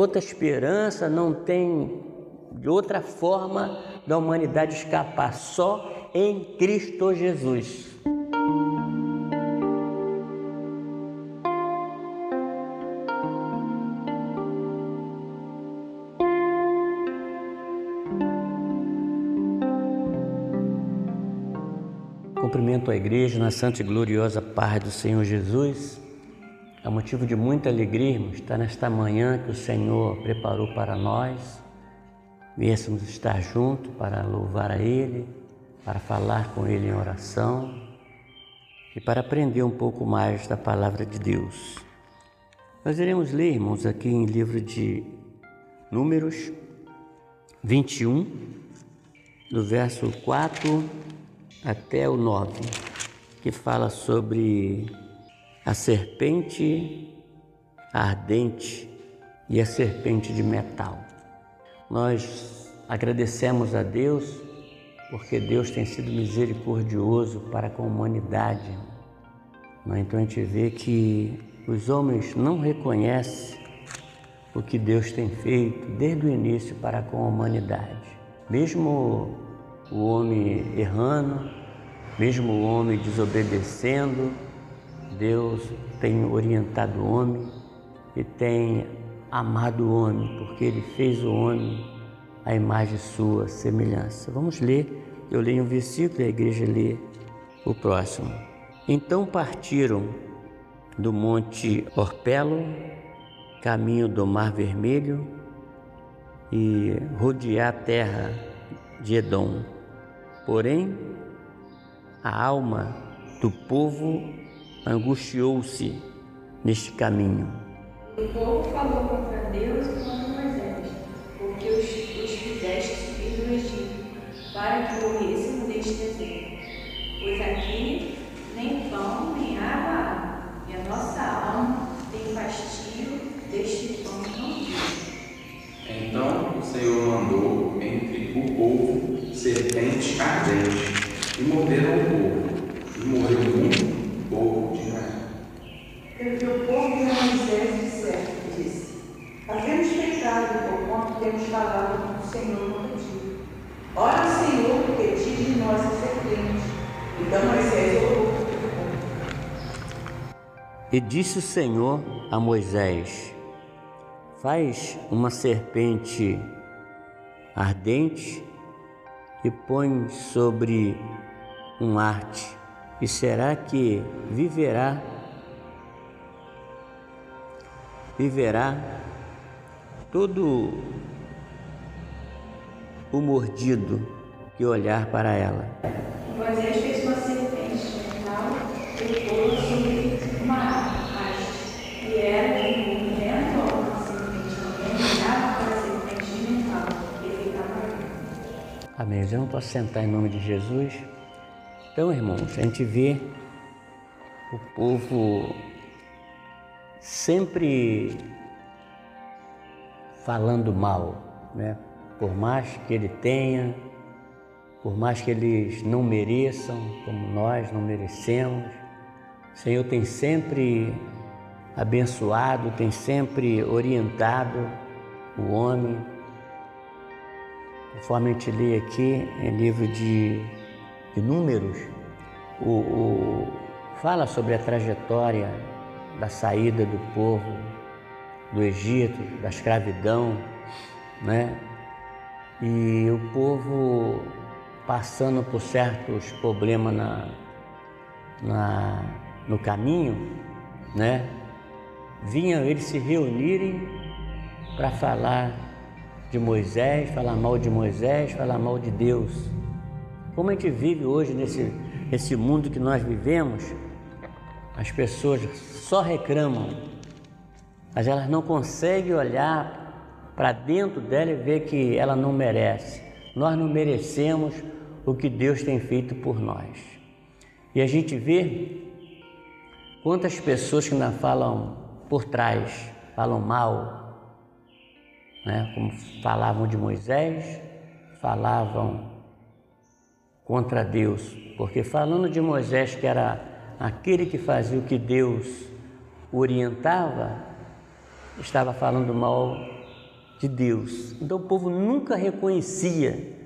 outra esperança, não tem outra forma da humanidade escapar, só em Cristo Jesus. Cumprimento a igreja na santa e gloriosa paz do Senhor Jesus. É motivo de muita alegria estar nesta manhã que o Senhor preparou para nós. Viéssemos estar juntos para louvar a Ele, para falar com Ele em oração e para aprender um pouco mais da palavra de Deus. Nós iremos ler, irmãos, aqui em livro de Números 21, do verso 4 até o 9, que fala sobre a serpente ardente e a serpente de metal. Nós agradecemos a Deus porque Deus tem sido misericordioso para com a humanidade. Então a gente vê que os homens não reconhecem o que Deus tem feito desde o início para com a humanidade. Mesmo o homem errando, mesmo o homem desobedecendo, Deus tem orientado o homem e tem amado o homem, porque ele fez o homem a imagem sua semelhança. Vamos ler, eu leio um versículo e a igreja lê o próximo. Então partiram do monte Orpelo, caminho do Mar Vermelho, e rodear a terra de Edom. Porém, a alma do povo angustiou-se neste caminho. O povo falou contra Deus e contra Moisés, porque os, os fizeste subir do Egito, para que morressem neste deserto. Pois aqui nem pão nem água há, e a nossa alma tem fastio deste pão não vivo. Então o Senhor mandou entre o povo serpente ardente, e morderam o povo, e morreu muito povo de Israel. Porque o povo de Moisés disseram, disse, havemos pecado por quanto temos falado com o Senhor contra ti. Ora, Senhor, porque tire de nós a serpente. Então Moisés orou pelo povo. E disse o Senhor a Moisés: Faz uma serpente ardente e põe sobre um arte, e será que viverá viverá todo o mordido que olhar para ela. Moisés fez uma serpente metal e pôs sobre uma haste, e era de um vento ou uma serpente. Alguém olhava para a serpente de metal e ficava ali. Amém. Eu não posso sentar em nome de Jesus. Então, irmãos, a gente vê o povo sempre falando mal, né? Por mais que ele tenha, por mais que eles não mereçam, como nós não merecemos, o Senhor tem sempre abençoado, tem sempre orientado o homem. Conforme a gente lê aqui em livro de, de Números, o, o, fala sobre a trajetória da saída do povo do Egito, da escravidão, né? E o povo passando por certos problemas na, na, no caminho, né? Vinham eles se reunirem para falar de Moisés, falar mal de Moisés, falar mal de Deus. Como a gente vive hoje nesse, nesse mundo que nós vivemos, as pessoas só reclamam, mas elas não conseguem olhar para dentro dela e ver que ela não merece. Nós não merecemos o que Deus tem feito por nós. E a gente vê quantas pessoas que ainda falam por trás, falam mal, né? como falavam de Moisés, falavam contra Deus, porque falando de Moisés, que era aquele que fazia o que Deus orientava, estava falando mal de Deus. Então o povo nunca reconhecia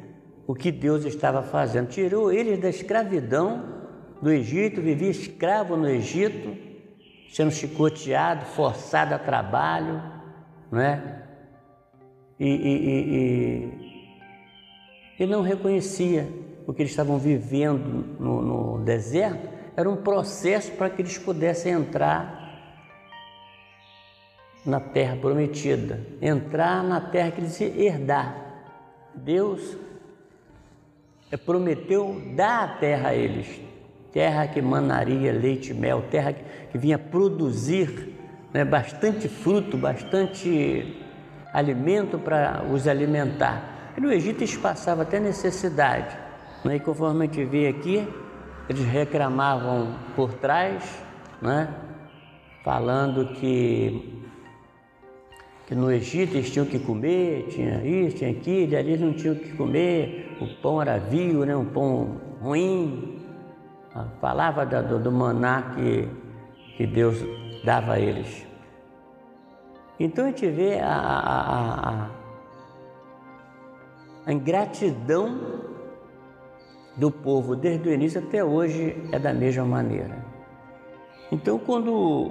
o que Deus estava fazendo. Tirou eles da escravidão do Egito, vivia escravo no Egito, sendo chicoteado, forçado a trabalho, não é? E, e, e, e não reconhecia o que eles estavam vivendo no, no deserto, era um processo para que eles pudessem entrar na terra prometida, entrar na terra que eles herdar. Deus prometeu dar a terra a eles, terra que manaria leite e mel, terra que vinha produzir né, bastante fruto, bastante alimento para os alimentar. E no Egito eles passavam até necessidade. Né? E conforme a gente vê aqui, eles reclamavam por trás, né? falando que, que no Egito eles tinham que comer, tinha isso, tinha aquilo, e ali eles não tinham que comer, o pão era vil, né? um pão ruim. Falava do, do maná que, que Deus dava a eles. Então a gente vê a, a, a, a ingratidão do povo desde o início até hoje é da mesma maneira. Então, quando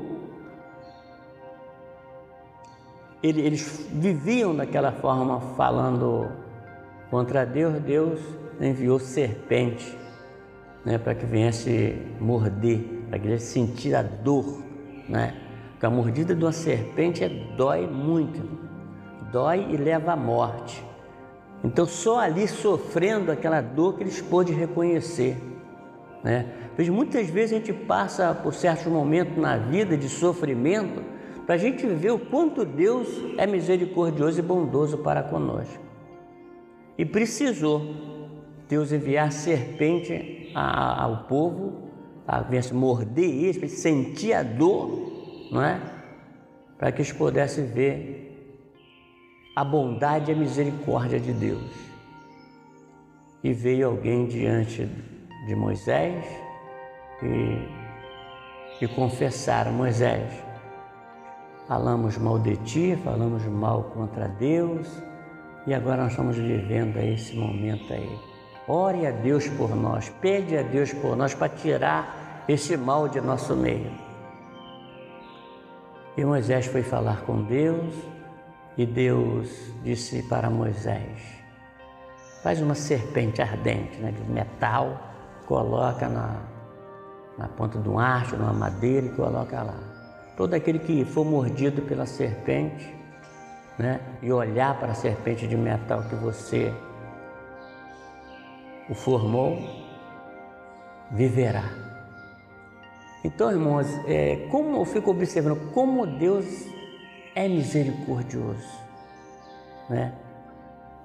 eles viviam daquela forma, falando contra Deus, Deus enviou serpente né, para que viesse morder, para que ele sentisse a dor. Né? Porque a mordida de uma serpente é, dói muito, dói e leva à morte. Então, só ali sofrendo aquela dor que eles pôde reconhecer. Né? Pois muitas vezes a gente passa por certos momentos na vida de sofrimento para a gente ver o quanto Deus é misericordioso e bondoso para conosco. E precisou Deus enviar serpente ao povo, a morder eles, para sentir a dor, não é? Para que eles pudessem ver a bondade e a misericórdia de Deus. E veio alguém diante de Moisés e, e confessaram: Moisés, falamos mal de ti, falamos mal contra Deus e agora nós estamos vivendo esse momento aí. Ore a Deus por nós, pede a Deus por nós para tirar esse mal de nosso meio. E Moisés foi falar com Deus e Deus disse para Moisés: faz uma serpente ardente né, de metal, coloca na, na ponta de um arco, numa madeira e coloca lá. Todo aquele que for mordido pela serpente né, e olhar para a serpente de metal que você o formou, viverá. Então, irmãos, é, como eu fico observando como Deus é misericordioso. Né?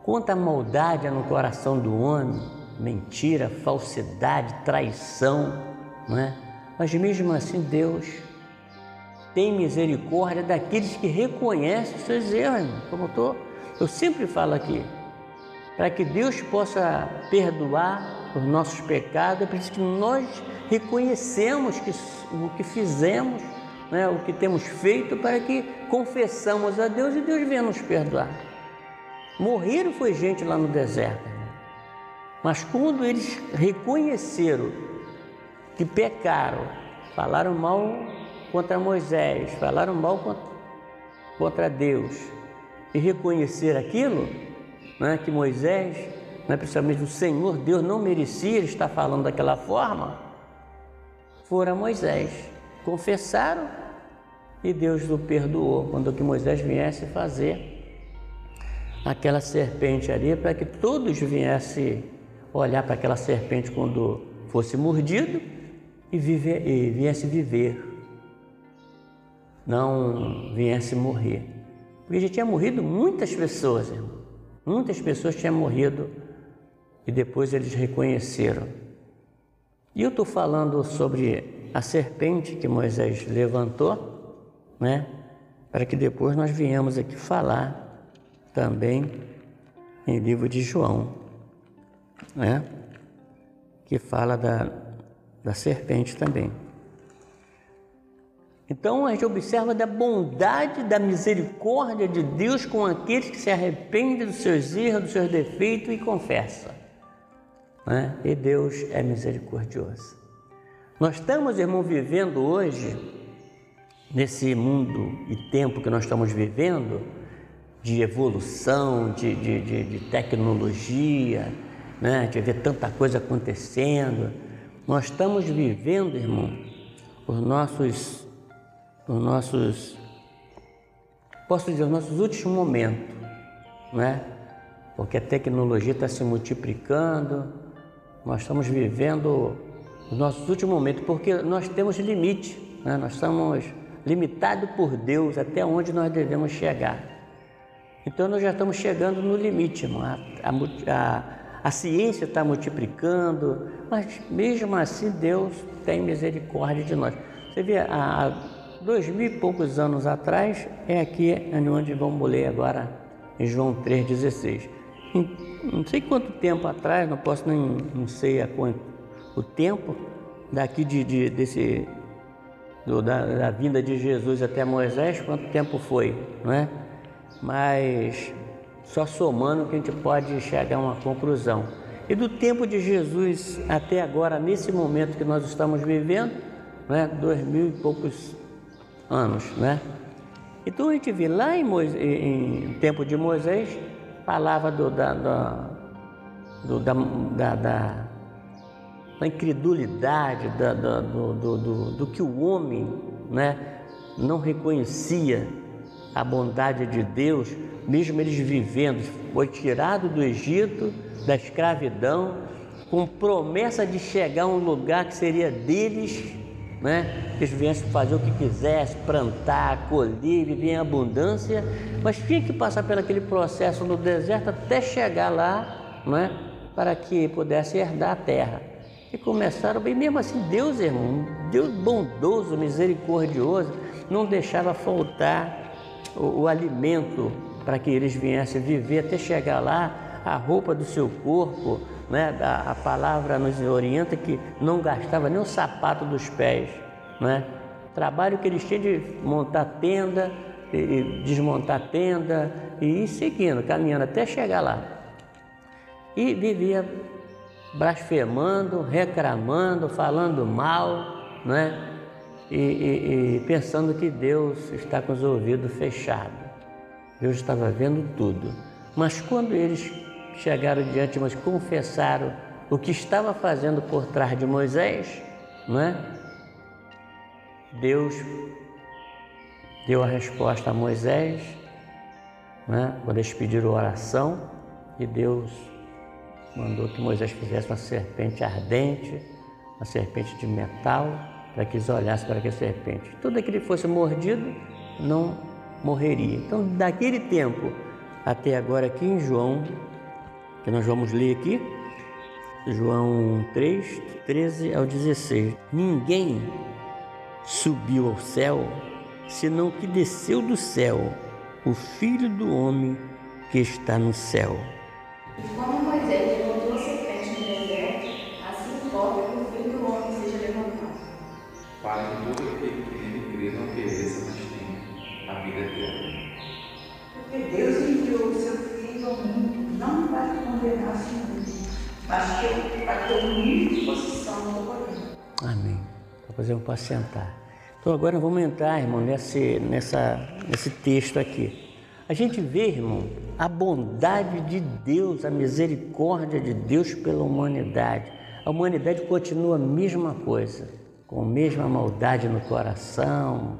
Quanta maldade há no coração do homem, mentira, falsidade, traição, né? mas mesmo assim Deus tem misericórdia daqueles que reconhecem os seus erros, como eu, tô, eu sempre falo aqui, para que Deus possa perdoar os nossos pecados, é preciso que nós reconhecemos que, o que fizemos né, o que temos feito para que confessamos a Deus e Deus venha nos perdoar. Morreram foi gente lá no deserto, mas quando eles reconheceram que pecaram, falaram mal contra Moisés, falaram mal contra, Deus e reconhecer aquilo, né, que Moisés, né, principalmente o Senhor Deus não merecia estar falando daquela forma, fora Moisés confessaram e Deus o perdoou quando que Moisés viesse fazer aquela serpente ali para que todos viessem olhar para aquela serpente quando fosse mordido e, viver, e viesse viver, não viesse morrer. Porque já tinha morrido muitas pessoas, irmão. muitas pessoas tinham morrido e depois eles reconheceram. E eu estou falando sobre a serpente que Moisés levantou, né? Para que depois nós viemos aqui falar também em livro de João, né? Que fala da, da serpente também. Então a gente observa da bondade, da misericórdia de Deus com aqueles que se arrependem dos seus erros, dos seus defeitos e confessa. Né? E Deus é misericordioso. Nós estamos, irmão, vivendo hoje, nesse mundo e tempo que nós estamos vivendo, de evolução, de, de, de, de tecnologia, né? de ver tanta coisa acontecendo. Nós estamos vivendo, irmão, os nossos, os nossos, posso dizer, os nossos últimos momentos, né? Porque a tecnologia está se multiplicando, nós estamos vivendo os nossos últimos momentos, porque nós temos limite, né? nós estamos limitados por Deus até onde nós devemos chegar. Então nós já estamos chegando no limite, irmão. A, a, a ciência está multiplicando, mas mesmo assim Deus tem misericórdia de nós. Você vê, há dois mil e poucos anos atrás, é aqui onde vamos ler agora, em João 3,16. Não sei quanto tempo atrás, não posso nem, não sei a quanto, o tempo daqui de, de desse, do, da, da vinda de Jesus até Moisés, quanto tempo foi, não é? Mas só somando que a gente pode chegar a uma conclusão. E do tempo de Jesus até agora, nesse momento que nós estamos vivendo, né, dois mil e poucos anos, né? Então a gente vê lá em, Moisés, em tempo de Moisés, falava do, da, da, do, da, da, da, da incredulidade, da, da, do, do, do, do que o homem né, não reconhecia a bondade de Deus, mesmo eles vivendo, foi tirado do Egito, da escravidão, com promessa de chegar a um lugar que seria deles, né? que eles viessem fazer o que quisessem, plantar, colher, viver em abundância, mas tinha que passar por aquele processo no deserto até chegar lá, né? para que pudesse herdar a terra. E começaram bem, mesmo assim, Deus, irmão, Deus bondoso, misericordioso, não deixava faltar o, o alimento para que eles viessem viver até chegar lá, a roupa do seu corpo, né? a, a palavra nos orienta que não gastava nem o sapato dos pés. Né? Trabalho que eles tinham de montar tenda, e desmontar tenda e ir seguindo, caminhando até chegar lá. E vivia blasfemando, reclamando, falando mal, né? E, e, e pensando que Deus está com os ouvidos fechados. Deus estava vendo tudo. Mas quando eles chegaram diante, mas confessaram o que estava fazendo por trás de Moisés, não é? Deus deu a resposta a Moisés, né? quando eles pediram oração, e Deus mandou que Moisés fizesse uma serpente ardente, uma serpente de metal, para que eles olhassem para aquela serpente. Tudo que ele fosse mordido, não morreria. Então, daquele tempo até agora, aqui em João, que nós vamos ler aqui, João 3, 13 ao 16. Ninguém subiu ao céu, senão que desceu do céu, o Filho do Homem que está no céu. E como Moisés levantou a serpente no deserto, assim importa que o Filho do Homem seja levantado. Para que todo aquele que nele crê não pereça, mas a vida eterna. Porque Deus enviou o seu Filho ao mundo, não para condenar o mundo, mas para que o livre fosse salvo por ele. Amém. Eu posso sentar. Então agora vamos entrar, irmão, nesse, nessa, nesse texto aqui. A gente vê, irmão, a bondade de Deus, a misericórdia de Deus pela humanidade. A humanidade continua a mesma coisa, com a mesma maldade no coração,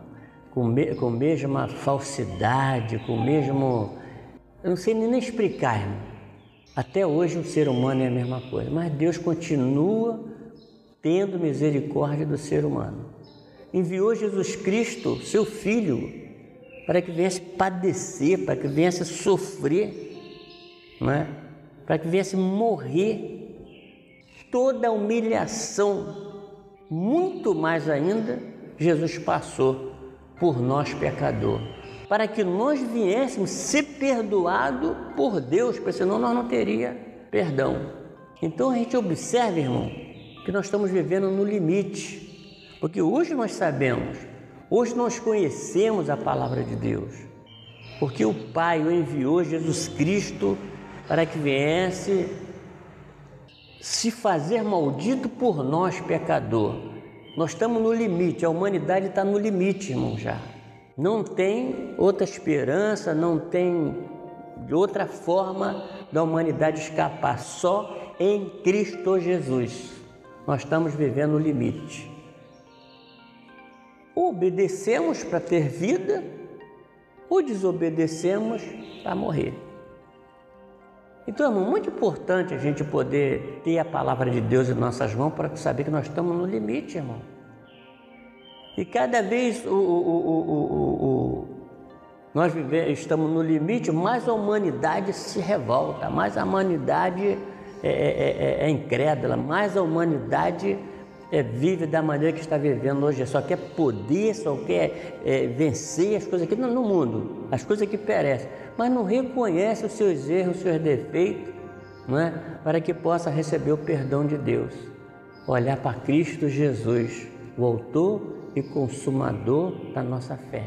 com, me, com a mesma falsidade, com o mesmo. Eu não sei nem explicar, irmão. Até hoje o ser humano é a mesma coisa, mas Deus continua tendo misericórdia do ser humano. Enviou Jesus Cristo, seu Filho, para que viesse padecer, para que viesse sofrer, é? para que viesse morrer. Toda a humilhação, muito mais ainda, Jesus passou por nós pecador, para que nós viéssemos ser perdoados por Deus, porque senão nós não teria perdão. Então a gente observa, irmão, que nós estamos vivendo no limite, porque hoje nós sabemos Hoje nós conhecemos a palavra de Deus, porque o Pai o enviou Jesus Cristo para que viesse se fazer maldito por nós, pecador. Nós estamos no limite, a humanidade está no limite, irmão, já. Não tem outra esperança, não tem outra forma da humanidade escapar, só em Cristo Jesus. Nós estamos vivendo o limite. Ou obedecemos para ter vida, ou desobedecemos para morrer. Então é muito importante a gente poder ter a palavra de Deus em nossas mãos para saber que nós estamos no limite, irmão. E cada vez o, o, o, nós estamos no limite, mais a humanidade se revolta, mais a humanidade é, é, é, é incrédula, mais a humanidade é, vive da maneira que está vivendo hoje, só quer poder, só quer é, vencer as coisas aqui no, no mundo, as coisas que perecem, mas não reconhece os seus erros, os seus defeitos, não é? para que possa receber o perdão de Deus. Olhar para Cristo Jesus, o autor e consumador da nossa fé.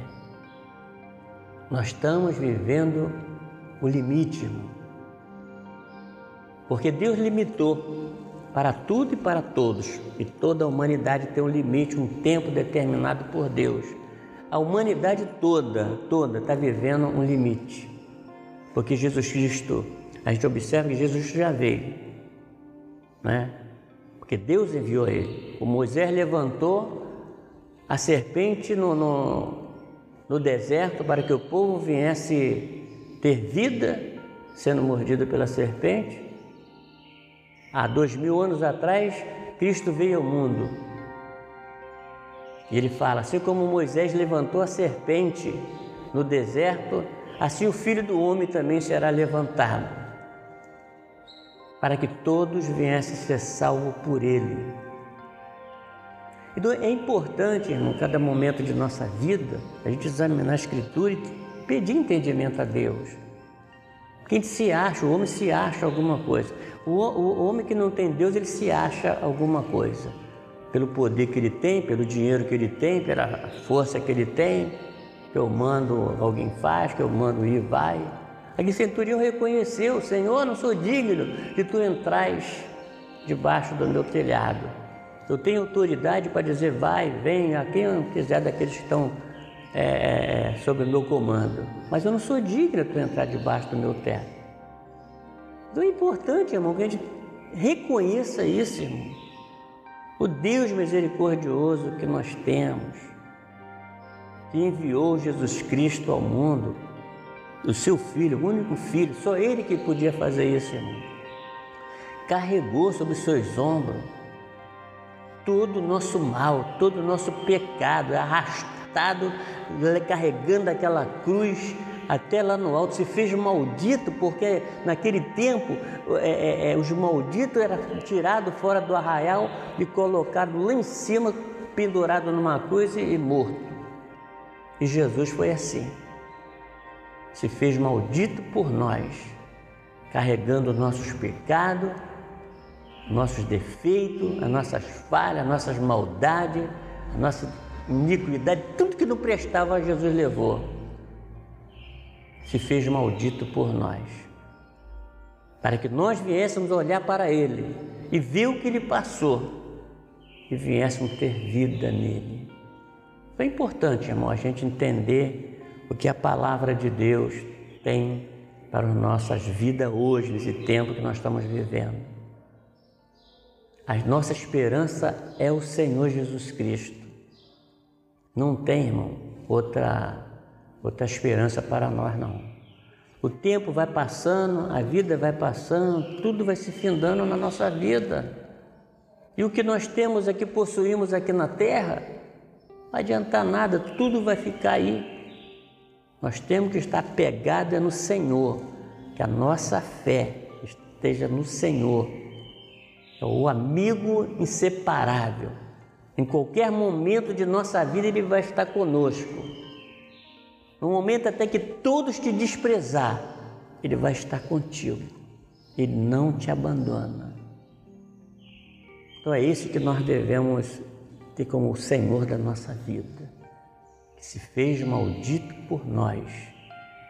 Nós estamos vivendo o limite. Porque Deus limitou para tudo e para todos. E toda a humanidade tem um limite, um tempo determinado por Deus. A humanidade toda, toda está vivendo um limite. Porque Jesus Cristo, a gente observa que Jesus já veio, né? Porque Deus enviou ele. O Moisés levantou a serpente no, no, no deserto para que o povo viesse ter vida sendo mordido pela serpente. Há dois mil anos atrás, Cristo veio ao mundo. E ele fala: assim como Moisés levantou a serpente no deserto, assim o filho do homem também será levantado, para que todos viessem ser salvos por ele. Então é importante, irmão, cada momento de nossa vida, a gente examinar a Escritura e pedir entendimento a Deus. Quem se acha, o homem se acha alguma coisa. O, o, o homem que não tem Deus, ele se acha alguma coisa. Pelo poder que ele tem, pelo dinheiro que ele tem, pela força que ele tem, que eu mando, alguém faz, que eu mando ir, vai. Aqui centurião reconheceu, Senhor, não sou digno de tu entrais debaixo do meu telhado. Eu tenho autoridade para dizer vai, vem, a quem quiser daqueles que estão é, é, é, sob o meu comando. Mas eu não sou digno de entrar debaixo do meu teto. Então é importante, irmão, que a gente reconheça isso, irmão. O Deus misericordioso que nós temos, que enviou Jesus Cristo ao mundo, o seu filho, o único filho, só ele que podia fazer isso, irmão. Carregou sobre os seus ombros todo o nosso mal, todo o nosso pecado, arrastado, carregando aquela cruz até lá no alto, se fez maldito, porque naquele tempo é, é, é, os malditos eram tirados fora do arraial e colocados lá em cima, pendurado numa cruz e morto. E Jesus foi assim. Se fez maldito por nós, carregando nossos pecados, nossos defeitos, as nossas falhas, as nossas maldades, a nossa iniquidade, tudo que não prestava, Jesus levou. Se fez maldito por nós, para que nós viéssemos olhar para Ele e ver o que Ele passou e viéssemos ter vida nele. É importante, irmão, a gente entender o que a palavra de Deus tem para as nossas vidas hoje, nesse tempo que nós estamos vivendo. A nossa esperança é o Senhor Jesus Cristo. Não tem, irmão, outra, outra esperança para nós, não. O tempo vai passando, a vida vai passando, tudo vai se findando na nossa vida. E o que nós temos aqui, possuímos aqui na terra, não adianta nada, tudo vai ficar aí. Nós temos que estar pegados no Senhor, que a nossa fé esteja no Senhor. É o amigo inseparável. Em qualquer momento de nossa vida, Ele vai estar conosco. No momento até que todos te desprezar, Ele vai estar contigo. Ele não te abandona. Então é isso que nós devemos ter como o Senhor da nossa vida. Que se fez maldito por nós.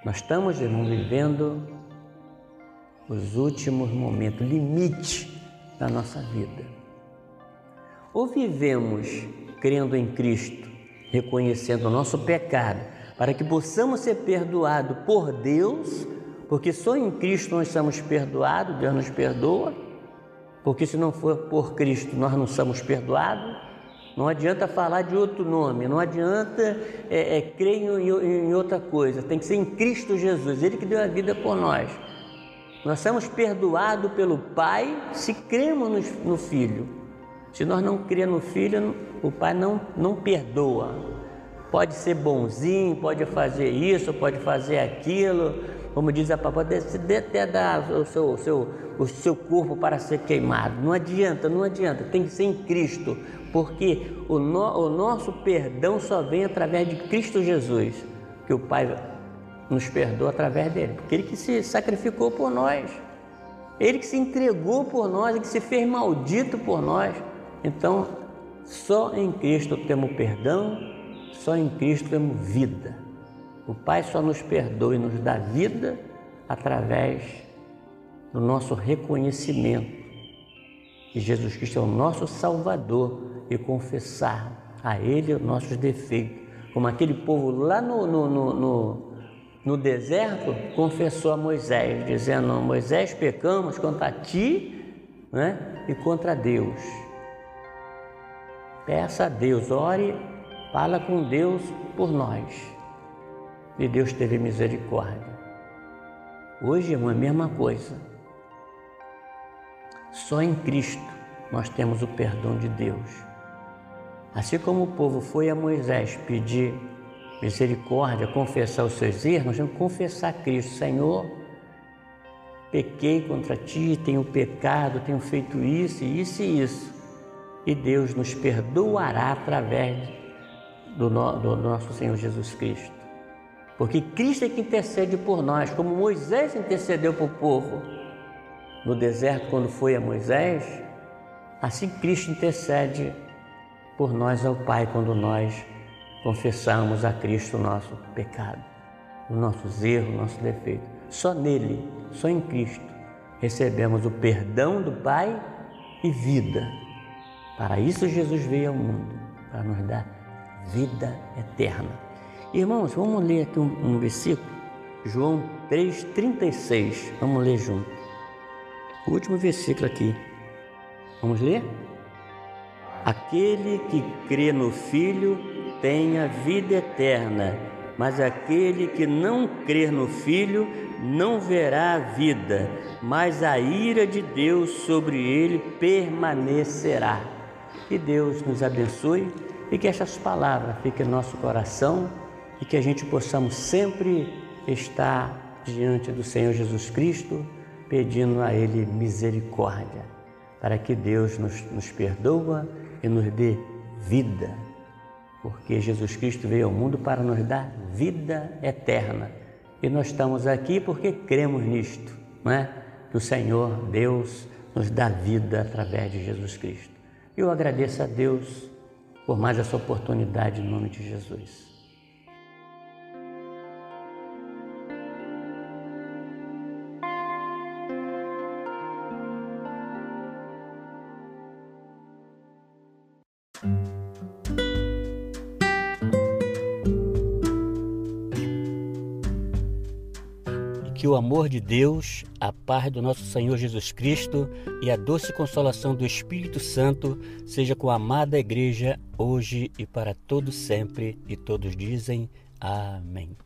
Nós estamos, irmão, vivendo os últimos momentos, limite da nossa vida. Ou vivemos crendo em Cristo, reconhecendo o nosso pecado, para que possamos ser perdoados por Deus, porque só em Cristo nós somos perdoados, Deus nos perdoa, porque se não for por Cristo nós não somos perdoados. Não adianta falar de outro nome, não adianta é, é, crer em, em outra coisa, tem que ser em Cristo Jesus, Ele que deu a vida por nós. Nós somos perdoados pelo Pai se cremos no, Filho. Se nós não cremos no Filho, o Pai não, não perdoa. Pode ser bonzinho, pode fazer isso, pode fazer aquilo, como diz a papai, pode até dar o seu, o, seu, o seu corpo para ser queimado. Não adianta, não adianta, tem que ser em Cristo, porque o, no, o nosso perdão só vem através de Cristo Jesus, que o Pai nos perdoa através dele, porque ele que se sacrificou por nós, ele que se entregou por nós, ele que se fez maldito por nós. Então, só em Cristo temos perdão, só em Cristo temos vida. O Pai só nos perdoa e nos dá vida através do nosso reconhecimento que Jesus Cristo é o nosso Salvador e confessar a Ele os nossos defeitos, como aquele povo lá no, no, no, no no deserto, confessou a Moisés, dizendo: Moisés, pecamos contra ti né, e contra Deus. Peça a Deus, ore, fala com Deus por nós. E Deus teve misericórdia. Hoje, irmão, é a mesma coisa. Só em Cristo nós temos o perdão de Deus. Assim como o povo foi a Moisés pedir misericórdia, confessar os seus erros, nós temos que confessar a Cristo, Senhor, pequei contra ti, tenho pecado, tenho feito isso, isso e isso. E Deus nos perdoará através do, no, do nosso Senhor Jesus Cristo. Porque Cristo é que intercede por nós, como Moisés intercedeu por o povo no deserto quando foi a Moisés, assim Cristo intercede por nós ao Pai quando nós confessarmos a Cristo o nosso pecado, os nossos erros, nossos defeitos. Só nele, só em Cristo, recebemos o perdão do Pai e vida. Para isso Jesus veio ao mundo, para nos dar vida eterna. Irmãos, vamos ler aqui um, um versículo, João 3,36. Vamos ler junto. O último versículo aqui. Vamos ler? Aquele que crê no Filho tem a vida eterna, mas aquele que não crer no Filho não verá a vida, mas a ira de Deus sobre ele permanecerá. Que Deus nos abençoe e que estas palavras fiquem no nosso coração e que a gente possamos sempre estar diante do Senhor Jesus Cristo, pedindo a Ele misericórdia, para que Deus nos, nos perdoa e nos dê vida porque Jesus Cristo veio ao mundo para nos dar vida eterna. E nós estamos aqui porque cremos nisto, não é? Que o Senhor, Deus, nos dá vida através de Jesus Cristo. Eu agradeço a Deus por mais essa oportunidade em nome de Jesus. Amor de Deus, a paz do nosso Senhor Jesus Cristo e a doce consolação do Espírito Santo seja com a amada igreja hoje e para todo sempre. E todos dizem amém.